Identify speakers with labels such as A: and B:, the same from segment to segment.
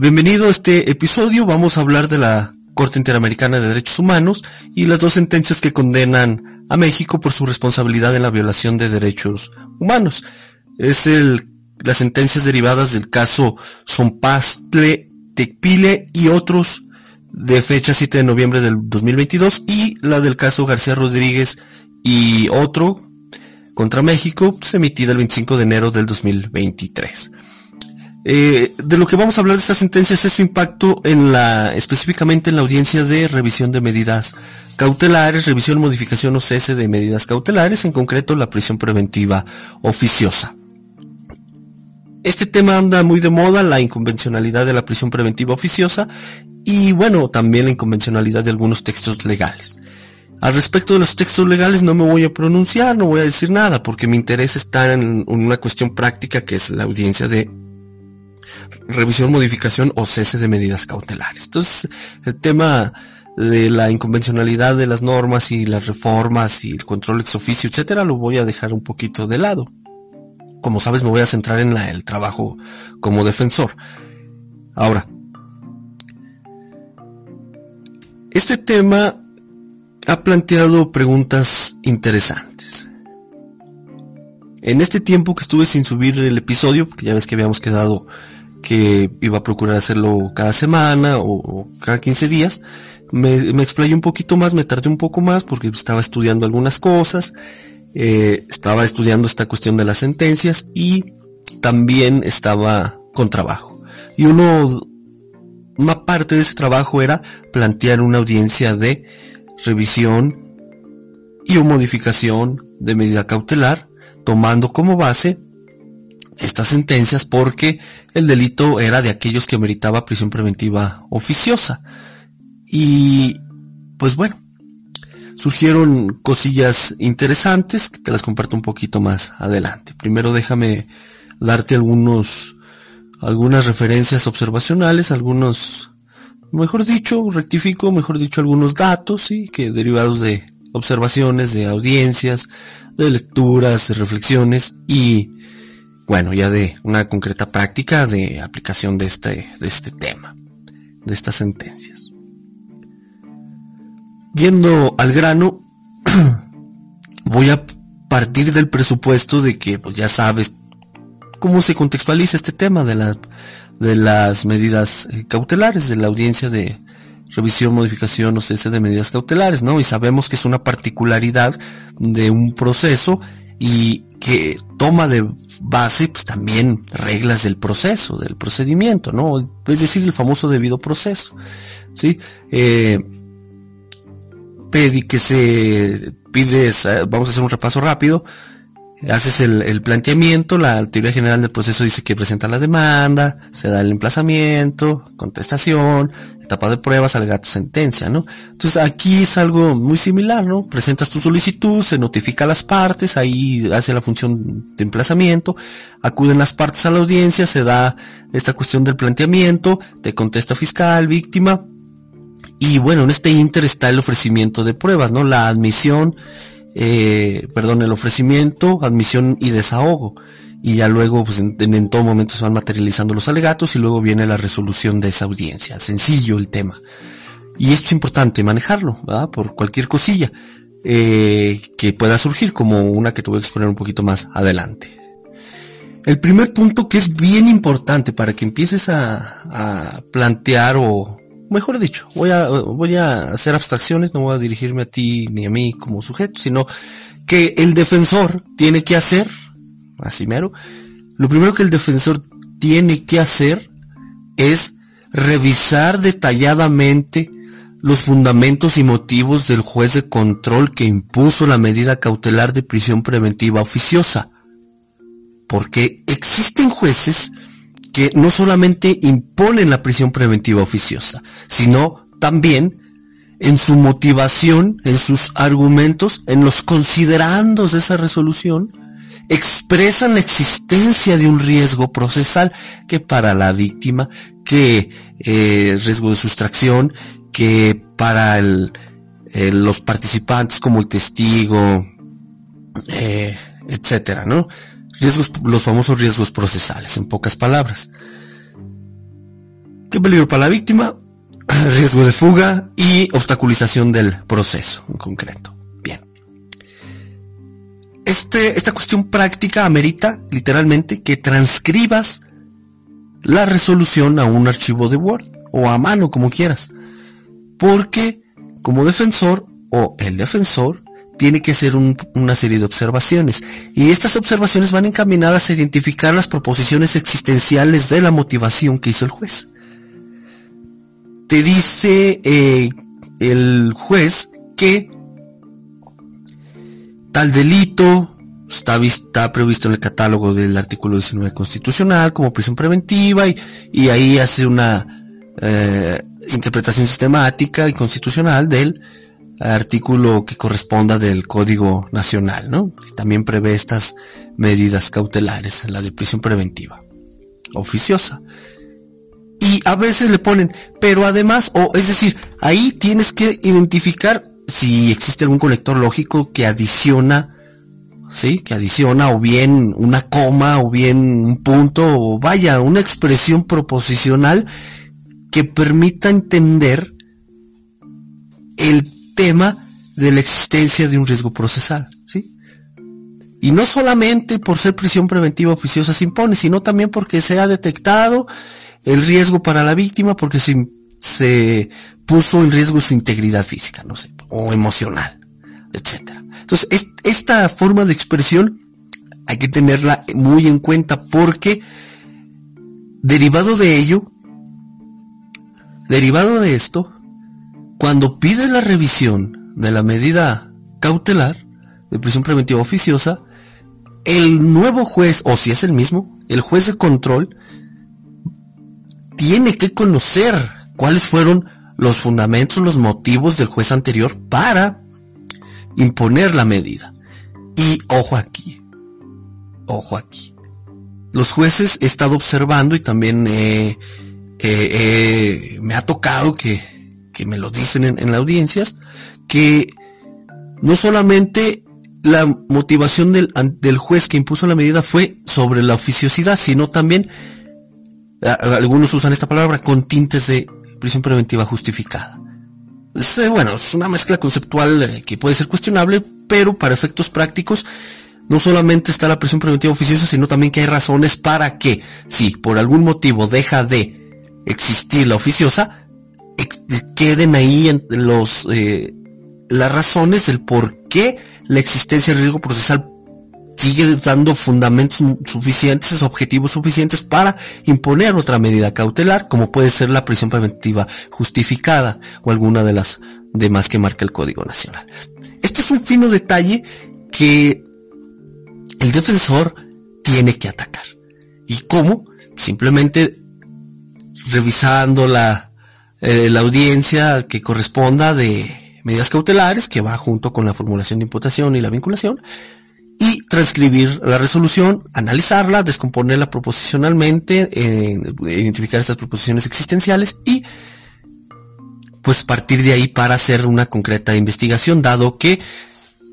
A: Bienvenido a este episodio. Vamos a hablar de la Corte Interamericana de Derechos Humanos y las dos sentencias que condenan a México por su responsabilidad en la violación de derechos humanos. Es el, las sentencias derivadas del caso Zompastle, Tecpile y otros de fecha 7 de noviembre del 2022 y la del caso García Rodríguez y otro contra México, pues, emitida el 25 de enero del 2023. Eh, de lo que vamos a hablar de estas sentencias es su impacto en la, específicamente en la audiencia de revisión de medidas cautelares, revisión, modificación o cese de medidas cautelares, en concreto la prisión preventiva oficiosa. Este tema anda muy de moda, la inconvencionalidad de la prisión preventiva oficiosa y bueno, también la inconvencionalidad de algunos textos legales. Al respecto de los textos legales no me voy a pronunciar, no voy a decir nada, porque mi interés está en una cuestión práctica que es la audiencia de revisión, modificación o cese de medidas cautelares. Entonces, el tema de la inconvencionalidad de las normas y las reformas y el control ex oficio, etcétera, lo voy a dejar un poquito de lado. Como sabes, me voy a centrar en el trabajo como defensor. Ahora, este tema ha planteado preguntas interesantes. En este tiempo que estuve sin subir el episodio, porque ya ves que habíamos quedado que iba a procurar hacerlo cada semana o, cada 15 días. Me, me, explayé un poquito más, me tardé un poco más porque estaba estudiando algunas cosas, eh, estaba estudiando esta cuestión de las sentencias y también estaba con trabajo. Y uno, una parte de ese trabajo era plantear una audiencia de revisión y o modificación de medida cautelar, tomando como base estas sentencias porque el delito era de aquellos que meritaba prisión preventiva oficiosa. Y pues bueno, surgieron cosillas interesantes que te las comparto un poquito más adelante. Primero déjame darte algunos algunas referencias observacionales, algunos mejor dicho, rectifico, mejor dicho algunos datos, sí, que derivados de observaciones, de audiencias, de lecturas, de reflexiones y bueno, ya de una concreta práctica de aplicación de este, de este tema, de estas sentencias. Yendo al grano, voy a partir del presupuesto de que pues, ya sabes cómo se contextualiza este tema de, la, de las medidas eh, cautelares, de la audiencia de revisión, modificación o cese de medidas cautelares, ¿no? Y sabemos que es una particularidad de un proceso y que toma de base pues también reglas del proceso, del procedimiento, ¿no? Es decir, el famoso debido proceso, ¿sí? Eh, pedí que se pides, vamos a hacer un repaso rápido, haces el, planteamiento, la teoría general del proceso dice que presenta la demanda, se da el emplazamiento, contestación, etapa de pruebas, alegato, sentencia, ¿no? Entonces aquí es algo muy similar, ¿no? Presentas tu solicitud, se notifica a las partes, ahí hace la función de emplazamiento, acuden las partes a la audiencia, se da esta cuestión del planteamiento, te contesta fiscal, víctima, y bueno, en este inter está el ofrecimiento de pruebas, ¿no? La admisión, eh, perdón, el ofrecimiento, admisión y desahogo. Y ya luego, pues en, todo momento se van materializando los alegatos y luego viene la resolución de esa audiencia. Sencillo el tema. Y esto es importante manejarlo, ¿verdad? Por cualquier cosilla eh, que pueda surgir, como una que te voy a exponer un poquito más adelante. El primer punto que es bien importante para que empieces a, a plantear o, mejor dicho, voy a, voy a hacer abstracciones, no voy a dirigirme a ti ni a mí como sujeto, sino que el defensor tiene que hacer, así mero, lo primero que el defensor tiene que hacer es revisar detalladamente los fundamentos y motivos del juez de control que impuso la medida cautelar de prisión preventiva oficiosa. Porque existen jueces que no solamente imponen la prisión preventiva oficiosa, sino también en su motivación, en sus argumentos, en los considerandos de esa resolución, expresan la existencia de un riesgo procesal que para la víctima, que eh, riesgo de sustracción, que para el, los participantes como el testigo, eh, etcétera, ¿no? Riesgos, los famosos riesgos procesales, en pocas palabras. ¿Qué peligro para la víctima? Riesgo de fuga y obstaculización del proceso en concreto. Bien. Este, esta cuestión práctica amerita literalmente que transcribas la resolución a un archivo de Word o a mano como quieras. Porque como defensor o el defensor tiene que hacer una serie de observaciones. Y estas observaciones van encaminadas a identificar las proposiciones existenciales de la motivación que hizo el juez. Te dice eh, el juez que tal delito está, está, previsto en el catálogo del artículo 19 constitucional como prisión preventiva y, y ahí hace una eh, interpretación sistemática y constitucional del artículo que corresponda del Código Nacional, ¿no? También prevé estas medidas cautelares, la de prisión preventiva, oficiosa. Y a veces le ponen, pero además, o es decir, ahí tienes que identificar si existe algún conector lógico que adiciona, sí, que adiciona o bien una coma o bien un punto o vaya, una expresión proposicional que permita entender el tema de la existencia de un riesgo procesal, ¿sí? Y no solamente por ser prisión preventiva oficiosa se impone, sino también porque se ha detectado el riesgo para la víctima porque se, se puso en riesgo su integridad física, no sé, o emocional, etcétera. Entonces, esta forma de expresión hay que tenerla muy en cuenta porque derivado de ello Derivado de esto, cuando pide la revisión de la medida cautelar de prisión preventiva oficiosa, el nuevo juez, o si es el mismo, el juez de control, tiene que conocer cuáles fueron los fundamentos, los motivos del juez anterior para imponer la medida. Y ojo aquí, ojo aquí. Los jueces he estado observando y también eh, me ha tocado que, que me lo dicen en, en las audiencias, que no solamente la motivación del, juez que impuso la medida fue sobre la oficiosidad, sino también, algunos usan esta palabra, con tintes de prisión preventiva justificada. Eh, bueno, es una mezcla conceptual eh, que puede ser cuestionable, pero para efectos prácticos, no solamente está la prisión preventiva oficiosa, sino también que hay razones para que, si por algún motivo deja de existir la oficiosa, queden ahí los, eh, las razones del por qué la existencia del riesgo procesal sigue dando fundamentos suficientes, objetivos suficientes para imponer otra medida cautelar, como puede ser la prisión preventiva justificada o alguna de las demás que marca el Código Nacional. Este es un fino detalle que el defensor tiene que atacar. ¿Y cómo? Simplemente revisando la, eh, la audiencia que corresponda de medidas cautelares, que va junto con la formulación de imputación y la vinculación, y transcribir la resolución, analizarla, descomponerla proposicionalmente, identificar estas proposiciones existenciales y pues partir de ahí para hacer una concreta investigación, dado que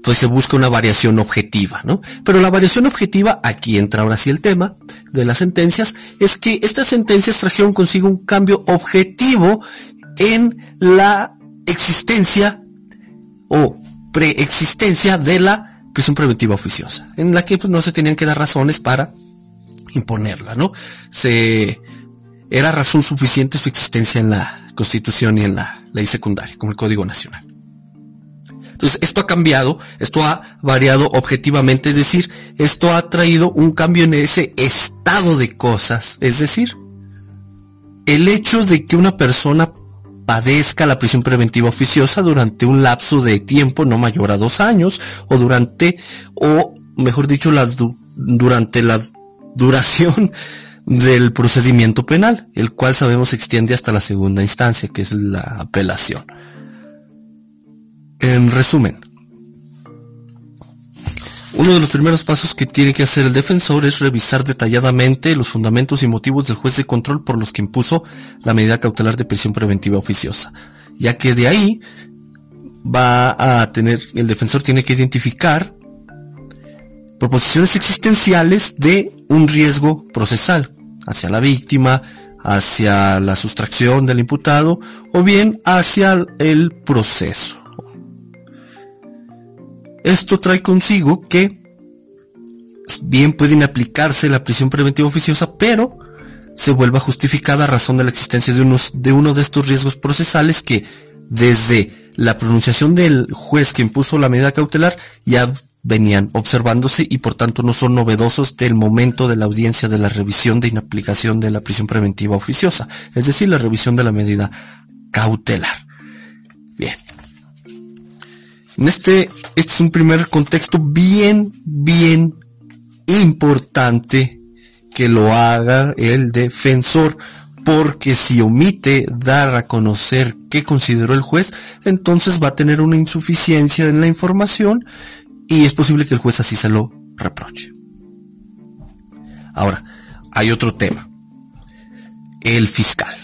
A: pues se busca una variación objetiva, ¿no? Pero la variación objetiva, aquí entra ahora sí el tema de las sentencias, es que estas sentencias trajeron consigo un cambio objetivo en la existencia o preexistencia de la prisión preventiva oficiosa, en la que pues, no se tenían que dar razones para imponerla, ¿no? Se era razón suficiente su existencia en la Constitución y en la ley secundaria, como el Código Nacional. Esto ha cambiado, esto ha variado objetivamente, es decir, esto ha traído un cambio en ese estado de cosas, es decir, el hecho de que una persona padezca la prisión preventiva oficiosa durante un lapso de tiempo no mayor a dos años, o durante, o mejor dicho, durante la duración del procedimiento penal, el cual sabemos se extiende hasta la segunda instancia, que es la apelación. En resumen, uno de los primeros pasos que tiene que hacer el defensor es revisar detalladamente los fundamentos y motivos del juez de control por los que impuso la medida cautelar de prisión preventiva oficiosa, ya que de ahí va a tener, el defensor tiene que identificar proposiciones existenciales de un riesgo procesal hacia la víctima, hacia la sustracción del imputado o bien hacia el proceso. Esto trae consigo que bien pueden aplicarse la prisión preventiva oficiosa, pero se vuelva justificada a razón de la existencia de, unos, de uno de estos riesgos procesales que desde la pronunciación del juez que impuso la medida cautelar ya venían observándose y por tanto no son novedosos del momento de la audiencia de la revisión de inaplicación de la prisión preventiva oficiosa, es decir, la revisión de la medida cautelar. Bien. En este, este es un primer contexto bien, bien importante que lo haga el defensor, porque si omite dar a conocer qué consideró el juez, entonces va a tener una insuficiencia en la información y es posible que el juez así se lo reproche. Ahora, hay otro tema. El fiscal.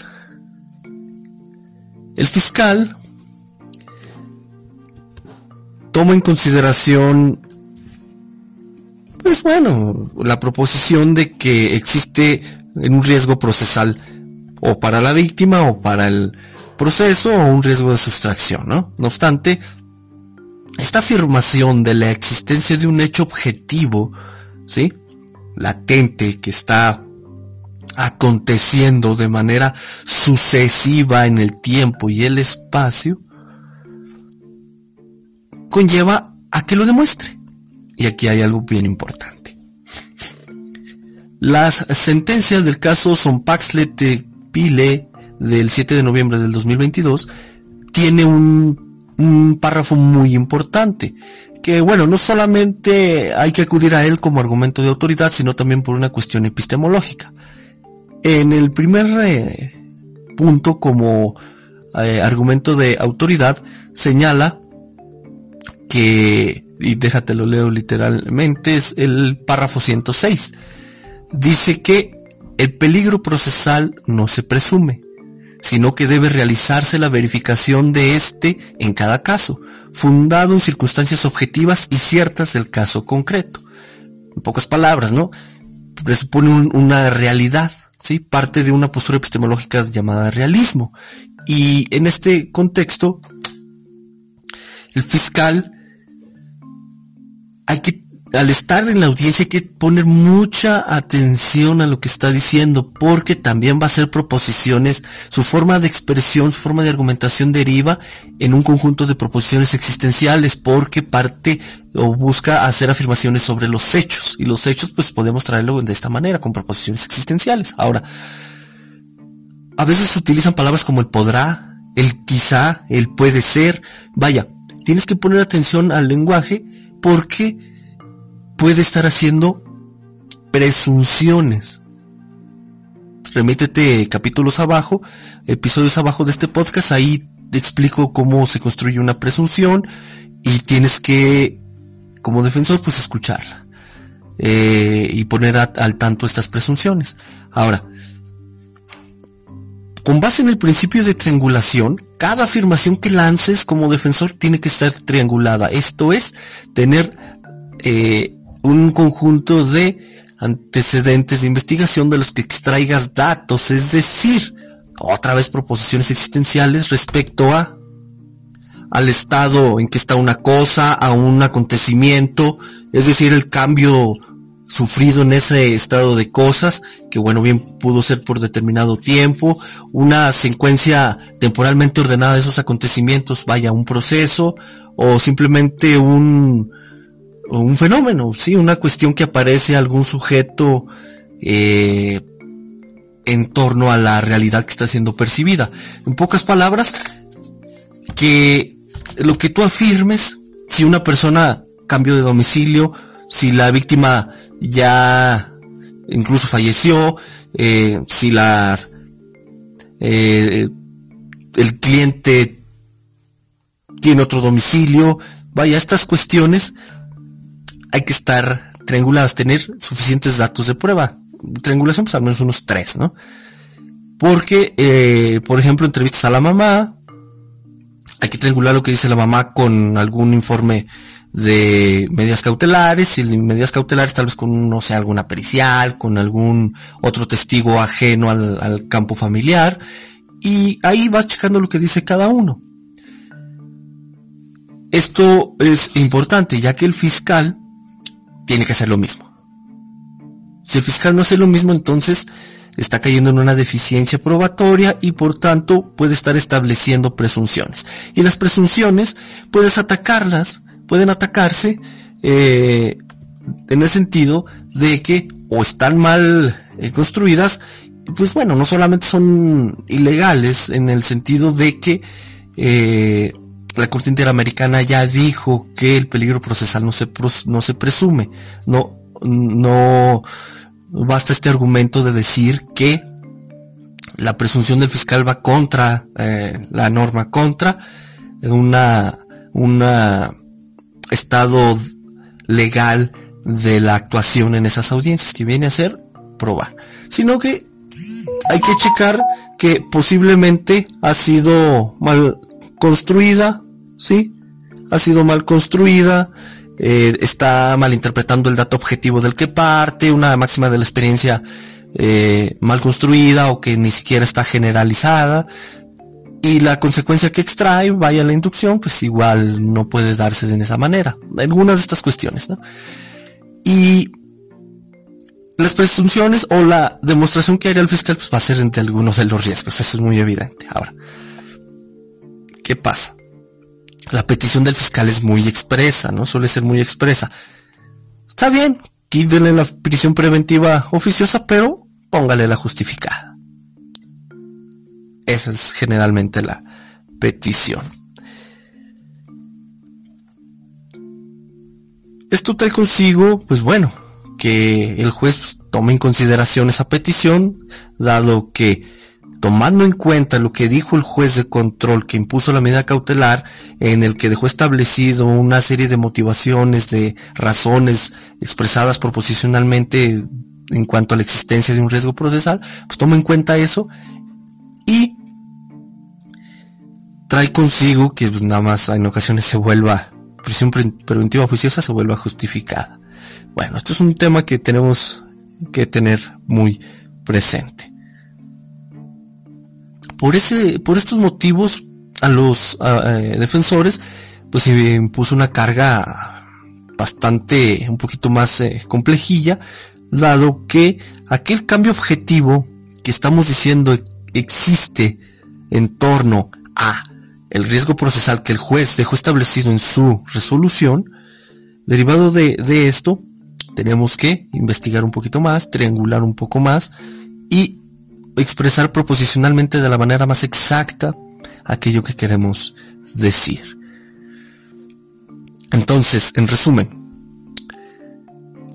A: El fiscal toma en consideración, pues bueno, la proposición de que existe un riesgo procesal o para la víctima o para el proceso o un riesgo de sustracción, ¿no? No obstante, esta afirmación de la existencia de un hecho objetivo, ¿sí? Latente que está aconteciendo de manera sucesiva en el tiempo y el espacio, conlleva a que lo demuestre. Y aquí hay algo bien importante. Las sentencias del caso Sonpaxlet Pile del 7 de noviembre del 2022 tiene un, un párrafo muy importante que bueno, no solamente hay que acudir a él como argumento de autoridad, sino también por una cuestión epistemológica. En el primer eh, punto como eh, argumento de autoridad señala que, y déjate lo leo literalmente, es el párrafo 106. Dice que el peligro procesal no se presume, sino que debe realizarse la verificación de este en cada caso, fundado en circunstancias objetivas y ciertas del caso concreto. En pocas palabras, ¿no? Presupone una realidad, ¿sí? Parte de una postura epistemológica llamada realismo. Y en este contexto, el fiscal hay que, al estar en la audiencia hay que poner mucha atención a lo que está diciendo, porque también va a ser proposiciones, su forma de expresión, su forma de argumentación deriva en un conjunto de proposiciones existenciales, porque parte o busca hacer afirmaciones sobre los hechos, y los hechos pues podemos traerlo de esta manera, con proposiciones existenciales. Ahora, a veces se utilizan palabras como el podrá, el quizá, el puede ser, vaya, tienes que poner atención al lenguaje porque puede estar haciendo presunciones. Remítete capítulos abajo, episodios abajo de este podcast, ahí te explico cómo se construye una presunción y tienes que, como defensor, pues escucharla eh, y poner al tanto estas presunciones. Ahora, con base en el principio de triangulación, cada afirmación que lances como defensor tiene que estar triangulada. Esto es, tener eh, un conjunto de antecedentes de investigación de los que extraigas datos, es decir, otra vez proposiciones existenciales respecto a al estado en que está una cosa, a un acontecimiento, es decir, el cambio sufrido en ese estado de cosas, que bueno, bien pudo ser por determinado tiempo, una secuencia temporalmente ordenada de esos acontecimientos, vaya, un proceso, o simplemente un, un fenómeno, sí, una cuestión que aparece algún sujeto eh, en torno a la realidad que está siendo percibida. En pocas palabras, que lo que tú afirmes, si una persona cambió de domicilio, si la víctima ya incluso falleció, eh, si la, eh, el cliente tiene otro domicilio, vaya, estas cuestiones hay que estar trianguladas, tener suficientes datos de prueba. Triangulación, pues al menos unos tres, ¿no? Porque, eh, por ejemplo, entrevistas a la mamá, hay que triangular lo que dice la mamá con algún informe de medidas cautelares, y medidas cautelares tal vez con, no sé, alguna pericial, con algún otro testigo ajeno al, al campo familiar, y ahí vas checando lo que dice cada uno. Esto es importante, ya que el fiscal tiene que hacer lo mismo. Si el fiscal no hace lo mismo, entonces está cayendo en una deficiencia probatoria y por tanto puede estar estableciendo presunciones. Y las presunciones puedes atacarlas, pueden atacarse eh, en el sentido de que o están mal eh, construidas, pues bueno, no solamente son ilegales en el sentido de que eh, la Corte Interamericana ya dijo que el peligro procesal no se, no se presume, no, no, basta este argumento de decir que la presunción del fiscal va contra la norma, contra una, una estado legal de la actuación en esas audiencias, que viene a ser probar, sino que hay que checar que posiblemente ha sido mal construida, ¿sí? Ha sido mal construida, eh, está malinterpretando el dato objetivo del que parte, una máxima de la experiencia eh, mal construida o que ni siquiera está generalizada. Y la consecuencia que extrae, vaya la inducción, pues igual no puede darse de esa manera. Algunas de estas cuestiones, ¿no? Y las presunciones o la demostración que haría el fiscal, pues va a ser entre algunos de los riesgos. Eso es muy evidente. Ahora, ¿qué pasa? la petición del fiscal es muy expresa, ¿no? Suele ser muy expresa. Está bien, quídenle la prisión preventiva oficiosa, pero póngale la justificada. Esa es generalmente la petición. Esto trae consigo, pues bueno, que el juez tome en consideración esa petición, dado que tomando en cuenta lo que dijo el juez de control que impuso la medida cautelar, en el que dejó establecido una serie de motivaciones, de razones expresadas proposicionalmente en cuanto a la existencia de un riesgo procesal, pues toma en cuenta eso y trae consigo que pues, nada más en ocasiones se vuelva prisión preventiva oficiosa se vuelva justificada. Bueno, esto es un tema que tenemos que tener muy presente. Por ese, por estos motivos, a los eh, defensores, pues se impuso una carga bastante, un poquito más eh, complejilla, dado que aquel cambio objetivo que estamos diciendo existe en torno a el riesgo procesal que el juez dejó establecido en su resolución, derivado de, de esto, tenemos que investigar un poquito más, triangular un poco más y expresar proposicionalmente de la manera más exacta aquello que queremos decir. Entonces, en resumen,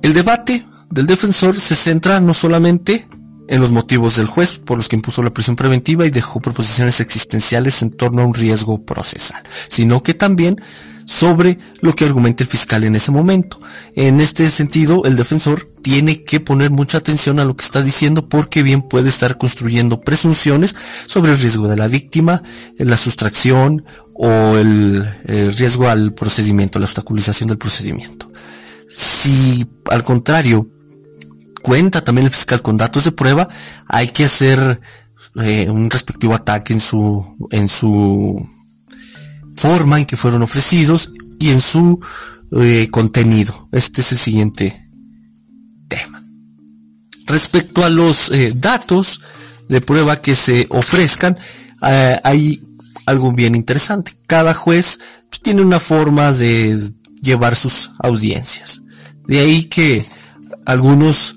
A: el debate del defensor se centra no solamente en los motivos del juez por los que impuso la prisión preventiva y dejó proposiciones existenciales en torno a un riesgo procesal, sino que también sobre lo que argumenta el fiscal en ese momento. En este sentido, el defensor tiene que poner mucha atención a lo que está diciendo porque bien puede estar construyendo presunciones sobre el riesgo de la víctima, la sustracción o el, riesgo al procedimiento, la obstaculización del procedimiento. Si al contrario cuenta también el fiscal con datos de prueba, hay que hacer eh, un respectivo ataque en su en su forma en que fueron ofrecidos y en su eh, contenido. Este es el siguiente tema. Respecto a los eh, datos de prueba que se ofrezcan, hay algo bien interesante. Cada juez pues, tiene una forma de llevar sus audiencias. De ahí que algunos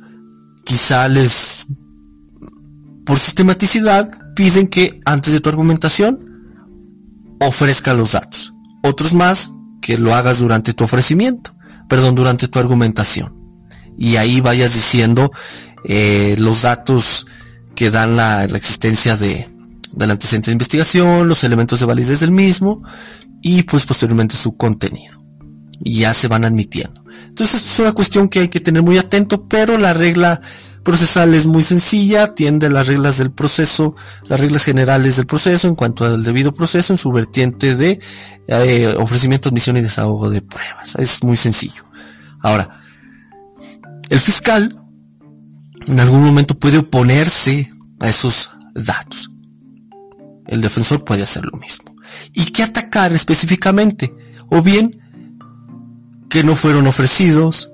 A: quizá les, por sistematicidad, piden que antes de tu argumentación ofrezca los datos. Otros más que lo hagas durante tu ofrecimiento, perdón, durante tu argumentación. Y ahí vayas diciendo eh, los datos que dan la, existencia de, del antecedente de investigación, los elementos de validez del mismo y pues posteriormente su contenido. Y ya se van admitiendo. Entonces esto es una cuestión que hay que tener muy atento, pero la regla procesal es muy sencilla, atiende las reglas del proceso, las reglas generales del proceso en cuanto al debido proceso en su vertiente de eh, ofrecimiento, admisión y desahogo de pruebas. Es muy sencillo. Ahora, el fiscal en algún momento puede oponerse a esos datos. El defensor puede hacer lo mismo. ¿Y qué atacar específicamente? O bien que no fueron ofrecidos,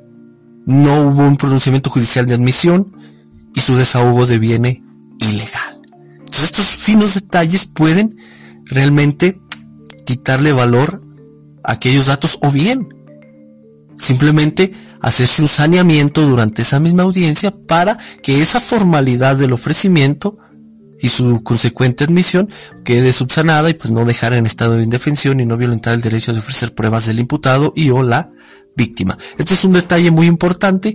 A: no hubo un pronunciamiento judicial de admisión y su desahogo deviene ilegal. Entonces estos finos detalles pueden realmente quitarle valor a aquellos datos o bien simplemente hacerse un saneamiento durante esa misma audiencia para que esa formalidad del ofrecimiento y su consecuente admisión quede subsanada y pues no dejar en estado de indefensión y no violentar el derecho de ofrecer pruebas del imputado y o la víctima. Este es un detalle muy importante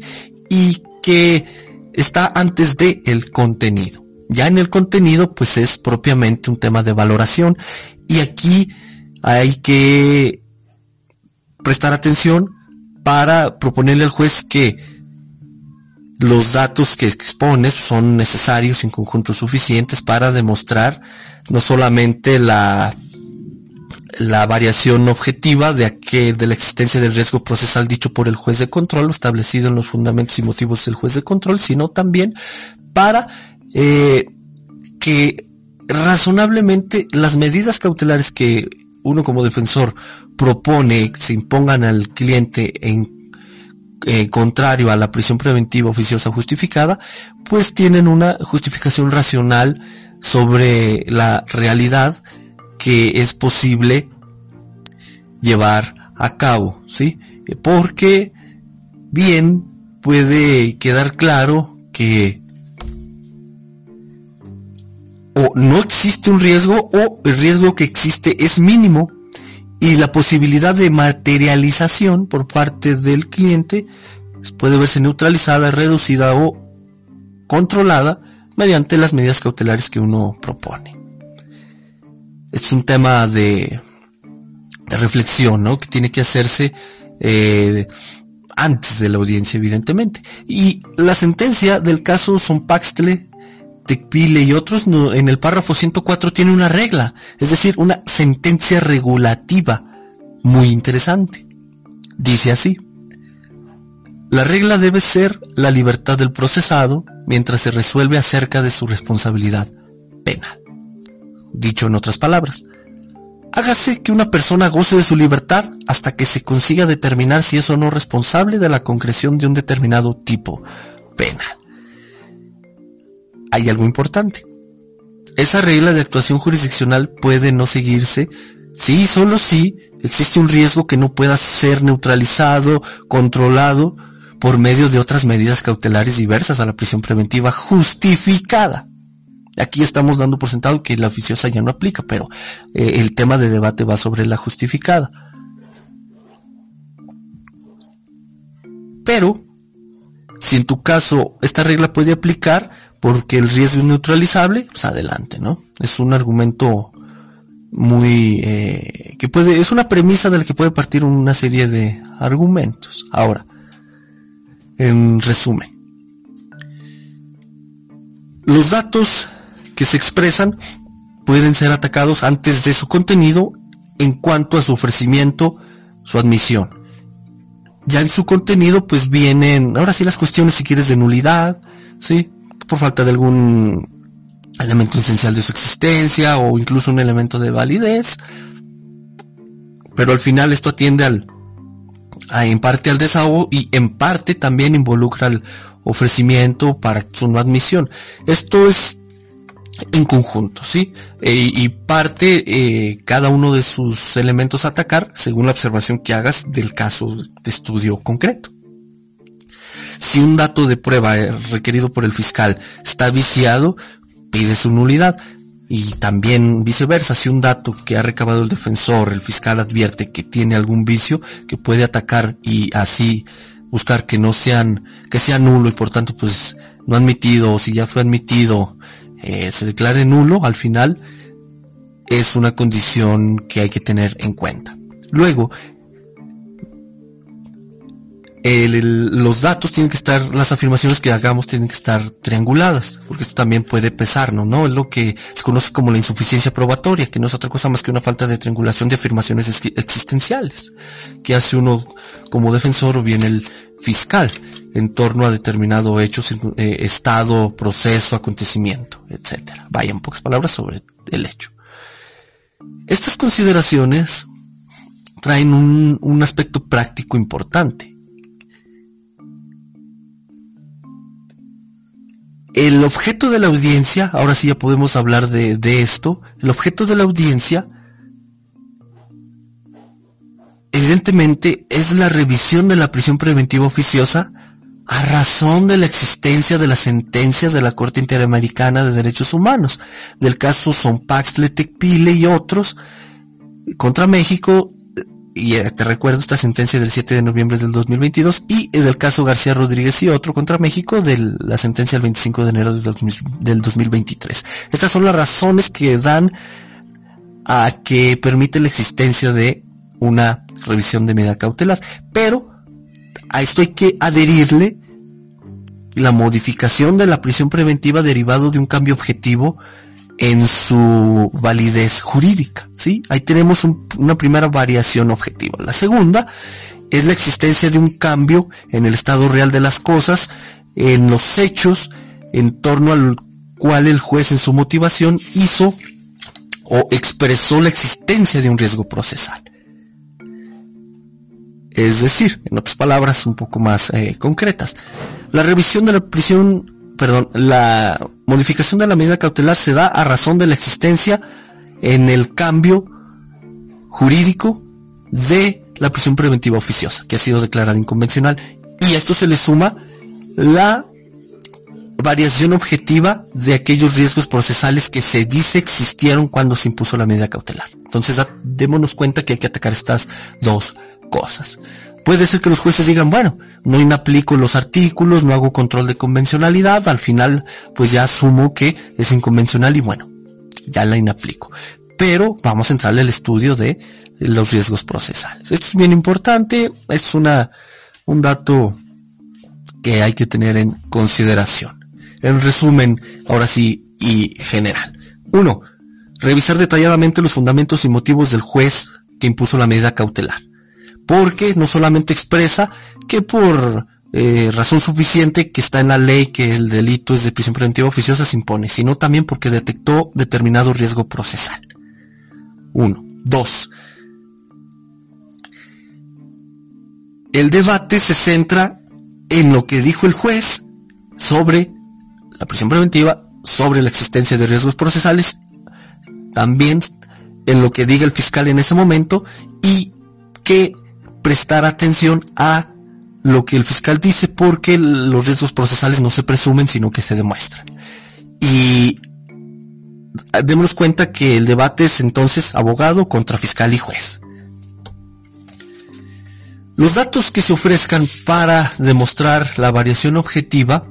A: y que está antes de el contenido. Ya en el contenido pues es propiamente un tema de valoración y aquí hay que prestar atención para proponerle al juez que los datos que expones son necesarios en conjunto suficientes para demostrar no solamente la la variación objetiva de, la existencia del riesgo procesal dicho por el juez de control, establecido en los fundamentos y motivos del juez de control, sino también para eh, que razonablemente las medidas cautelares que uno como defensor propone se impongan al cliente en eh, contrario a la prisión preventiva oficiosa justificada, pues tienen una justificación racional sobre la realidad que es posible llevar a cabo, ¿sí? Porque bien puede quedar claro que o no existe un riesgo o el riesgo que existe es mínimo y la posibilidad de materialización por parte del cliente puede verse neutralizada, reducida o controlada mediante las medidas cautelares que uno propone es un tema de, reflexión, ¿no? Que tiene que hacerse eh, antes de la audiencia, evidentemente. Y la sentencia del caso Sonpaxtle, Tecpile y otros en el párrafo 104 tiene una regla, es decir, una sentencia regulativa muy interesante. Dice así. La regla debe ser la libertad del procesado mientras se resuelve acerca de su responsabilidad penal. Dicho en otras palabras, hágase que una persona goce de su libertad hasta que se consiga determinar si es o no responsable de la concreción de un determinado tipo penal. Hay algo importante. Esa regla de actuación jurisdiccional puede no seguirse si solo si existe un riesgo que no pueda ser neutralizado, controlado por medio de otras medidas cautelares diversas a la prisión preventiva justificada. Aquí estamos dando por sentado que la oficiosa ya no aplica, pero eh, el tema de debate va sobre la justificada. Pero, si en tu caso esta regla puede aplicar porque el riesgo es neutralizable, pues adelante, ¿no? Es un argumento muy eh, que puede es una premisa de la que puede partir una serie de argumentos. Ahora, en resumen, los datos que se expresan pueden ser atacados antes de su contenido en cuanto a su ofrecimiento, su admisión. Ya en su contenido pues vienen, ahora sí las cuestiones si quieres de nulidad, sí, por falta de algún elemento esencial de su existencia o incluso un elemento de validez. Pero al final esto atiende al, en parte al desahogo y en parte también involucra al ofrecimiento para su no admisión. Esto es en conjunto, ¿sí? E, y parte eh, cada uno de sus elementos a atacar según la observación que hagas del caso de estudio concreto. Si un dato de prueba eh, requerido por el fiscal está viciado, pide su nulidad. Y también viceversa, si un dato que ha recabado el defensor, el fiscal advierte que tiene algún vicio que puede atacar y así buscar que no sean, que sea nulo y por tanto pues no admitido o si ya fue admitido eh, se declare nulo al final es una condición que hay que tener en cuenta. Luego, los datos tienen que estar, las afirmaciones que hagamos tienen que estar trianguladas, porque esto también puede pesarnos, ¿no? Es lo que se conoce como la insuficiencia probatoria, que no es otra cosa más que una falta de triangulación de afirmaciones existenciales, que hace uno como defensor o bien el fiscal en torno a determinado hecho, eh, estado, proceso, acontecimiento, etcétera. Vaya en pocas palabras sobre el hecho. Estas consideraciones traen un aspecto práctico importante el objeto de la audiencia, ahora sí ya podemos hablar de, esto, el objeto de la audiencia evidentemente es la revisión de la prisión preventiva oficiosa a razón de la existencia de las sentencias de la Corte Interamericana de Derechos Humanos, del caso Sonpax, Pile y otros contra México y eh, te recuerdo esta sentencia del 7 de noviembre del 2022 y del caso García Rodríguez y otro contra México de la sentencia del 25 de enero del 2023. Estas son las razones que dan a que permite la existencia de una revisión de medida cautelar. Pero a esto hay que adherirle la modificación de la prisión preventiva derivado de un cambio objetivo en su validez jurídica. ¿Sí? Ahí tenemos una primera variación objetiva. La segunda es la existencia de un cambio en el estado real de las cosas, en los hechos, en torno al cual el juez en su motivación hizo o expresó la existencia de un riesgo procesal. Es decir, en otras palabras un poco más eh, concretas, la revisión de la prisión perdón, la modificación de la medida cautelar se da a razón de la existencia en el cambio jurídico de la prisión preventiva oficiosa, que ha sido declarada inconvencional. Y a esto se le suma la variación objetiva de aquellos riesgos procesales que se dice existieron cuando se impuso la medida cautelar. Entonces, démonos cuenta que hay que atacar estas dos cosas. Puede ser que los jueces digan, bueno, no inaplico los artículos, no hago control de convencionalidad, al final pues ya asumo que es inconvencional y bueno, ya la inaplico. Pero vamos a entrarle al estudio de los riesgos procesales. Esto es bien importante, es una, un dato que hay que tener en consideración. En resumen, ahora sí, y general. Uno, revisar detalladamente los fundamentos y motivos del juez que impuso la medida cautelar porque no solamente expresa que por eh, razón suficiente que está en la ley que el delito es de prisión preventiva oficiosa se impone, sino también porque detectó determinado riesgo procesal. Uno. Dos. El debate se centra en lo que dijo el juez sobre la prisión preventiva, sobre la existencia de riesgos procesales, también en lo que diga el fiscal en ese momento y que prestar atención a lo que el fiscal dice porque los riesgos procesales no se presumen sino que se demuestran. Y démonos cuenta que el debate es entonces abogado contra fiscal y juez. Los datos que se ofrezcan para demostrar la variación objetiva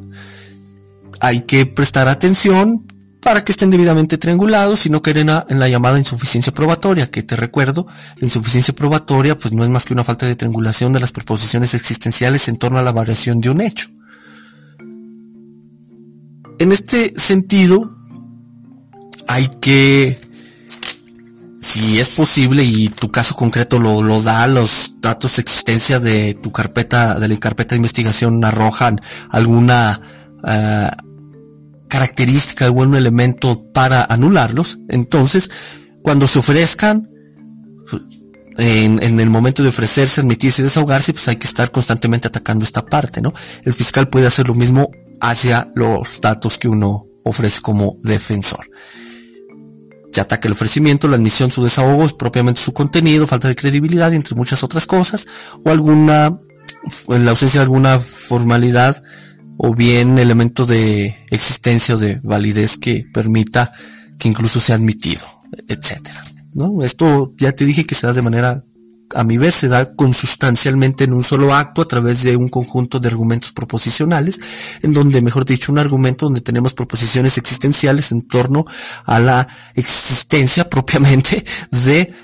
A: hay que prestar atención para que estén debidamente triangulados y no caer en la, llamada insuficiencia probatoria, que te recuerdo, la insuficiencia probatoria pues no es más que una falta de triangulación de las proposiciones existenciales en torno a la variación de un hecho. En este sentido, hay que, si es posible y tu caso concreto lo, lo da, los datos de existencia de tu carpeta, de la carpeta de investigación arrojan alguna uh, característica, algún elemento para anularlos, entonces cuando se ofrezcan, en, el momento de ofrecerse, admitirse y desahogarse, pues hay que estar constantemente atacando esta parte, ¿no? El fiscal puede hacer lo mismo hacia los datos que uno ofrece como defensor. Se ataca el ofrecimiento, la admisión, su desahogo, es propiamente su contenido, falta de credibilidad, entre muchas otras cosas, o alguna, en la ausencia de alguna formalidad, o bien elemento de existencia o de validez que permita que incluso sea admitido, etcétera. ¿no? Esto ya te dije que se da de manera, a mi ver, se da consustancialmente en un solo acto a través de un conjunto de argumentos proposicionales, en donde, mejor dicho, un argumento donde tenemos proposiciones existenciales en torno a la existencia propiamente de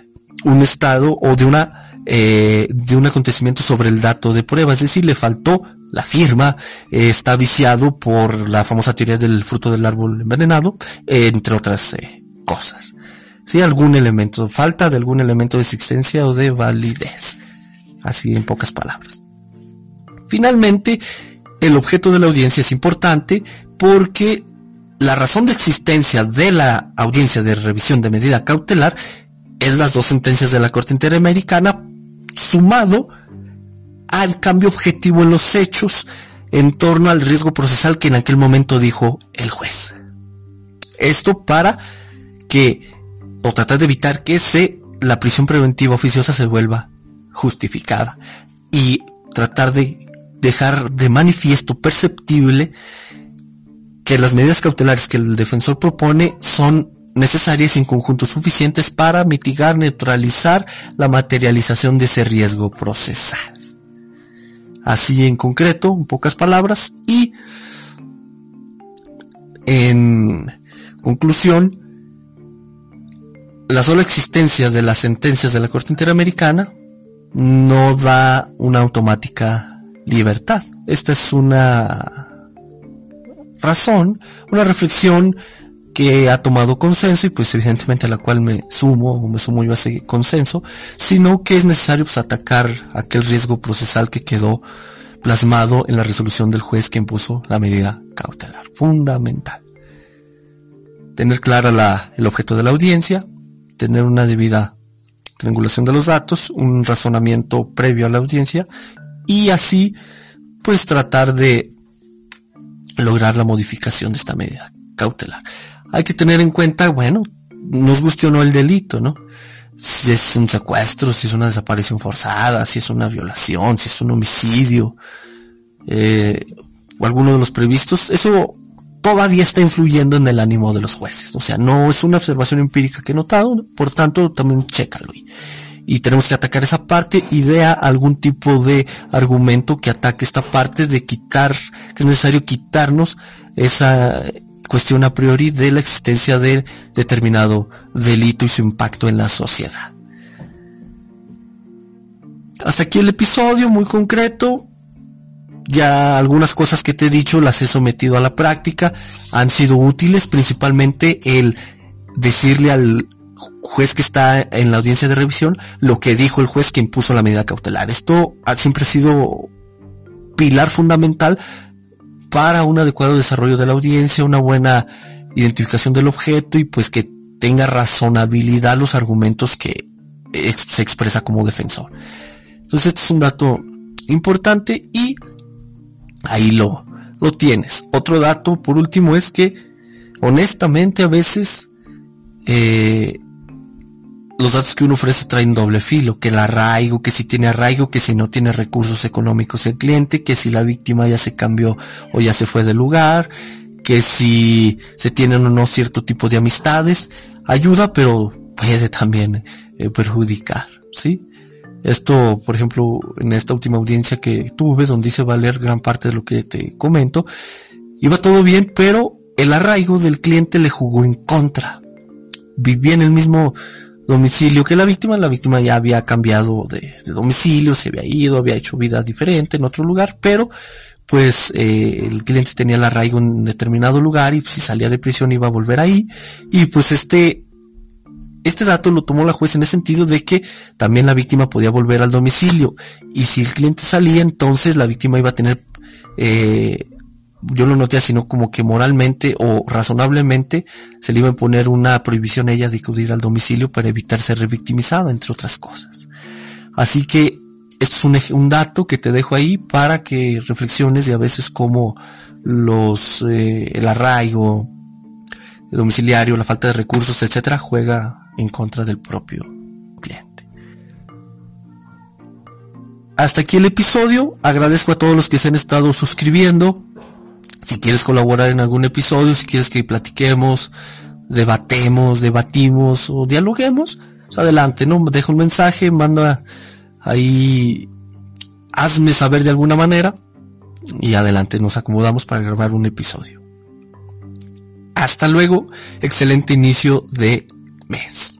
A: un estado o de una eh, de un acontecimiento sobre el dato de prueba, es decir, le faltó la firma, eh, está viciado por la famosa teoría del fruto del árbol envenenado, entre otras eh, cosas. Sí, algún elemento, falta de algún elemento de existencia o de validez. Así en pocas palabras. Finalmente, el objeto de la audiencia es importante porque la razón de existencia de la audiencia de revisión de medida cautelar es las dos sentencias de la Corte Interamericana sumado al cambio objetivo en los hechos en torno al riesgo procesal que en aquel momento dijo el juez. Esto para que, o tratar de evitar que se, la prisión preventiva oficiosa se vuelva justificada y tratar de dejar de manifiesto perceptible que las medidas cautelares que el defensor propone son necesarias y en conjunto suficientes para mitigar, neutralizar la materialización de ese riesgo procesal así en concreto, en pocas palabras, y en conclusión, la sola existencia de las sentencias de la Corte Interamericana no da una automática libertad. Esta es una razón, una reflexión que ha tomado consenso y pues evidentemente a la cual me sumo o me sumo yo a ese consenso, sino que es necesario pues atacar aquel riesgo procesal que quedó plasmado en la resolución del juez que impuso la medida cautelar. Fundamental. Tener clara la, el objeto de la audiencia, tener una debida triangulación de los datos, un razonamiento previo a la audiencia y así pues tratar de lograr la modificación de esta medida cautelar hay que tener en cuenta, bueno, nos guste o no el delito, ¿no? Si es un secuestro, si es una desaparición forzada, si es una violación, si es un homicidio, eh, o alguno de los previstos, eso todavía está influyendo en el ánimo de los jueces. O sea, no es una observación empírica que he notado, por tanto, también chécalo. Y, y tenemos que atacar esa parte, idea algún tipo de argumento que ataque esta parte de quitar, que es necesario quitarnos esa, cuestión a priori de la existencia de determinado delito y su impacto en la sociedad. Hasta aquí el episodio muy concreto. Ya algunas cosas que te he dicho las he sometido a la práctica. Han sido útiles, principalmente el decirle al juez que está en la audiencia de revisión lo que dijo el juez que impuso la medida cautelar. Esto ha siempre sido pilar fundamental para un adecuado desarrollo de la audiencia, una buena identificación del objeto y pues que tenga razonabilidad los argumentos que se expresa como defensor. Entonces este es un dato importante y ahí lo, lo tienes. Otro dato por último es que honestamente a veces eh, los datos que uno ofrece traen doble filo, que el arraigo, que si tiene arraigo, que si no tiene recursos económicos el cliente, que si la víctima ya se cambió o ya se fue del lugar, que si se tienen o no cierto tipo de amistades, ayuda, pero puede también eh, perjudicar, ¿sí? Esto, por ejemplo, en esta última audiencia que tuve, donde hice valer gran parte de lo que te comento, iba todo bien, pero el arraigo del cliente le jugó en contra. Vivía en el mismo domicilio que la víctima, la víctima ya había cambiado de, domicilio, se había ido, había hecho vida diferente en otro lugar, pero pues eh, el cliente tenía el arraigo en determinado lugar y si salía de prisión iba a volver ahí. Y pues este este dato lo tomó la juez en el sentido de que también la víctima podía volver al domicilio. Y si el cliente salía entonces la víctima iba a tener eh, yo lo noté así, ¿no? Como que moralmente o razonablemente se le iba a poner una prohibición a ella de acudir al domicilio para evitar ser revictimizada, entre otras cosas. Así que es un, dato que te dejo ahí para que reflexiones de a veces como los, eh, el arraigo domiciliario, la falta de recursos, etcétera, juega en contra del propio cliente. Hasta aquí el episodio. Agradezco a todos los que se han estado suscribiendo si quieres colaborar en algún episodio, si quieres que platiquemos, debatemos, debatimos o dialoguemos, pues adelante, ¿no? Deja un mensaje, manda ahí, hazme saber de alguna manera y adelante nos acomodamos para grabar un episodio. Hasta luego, excelente inicio de mes.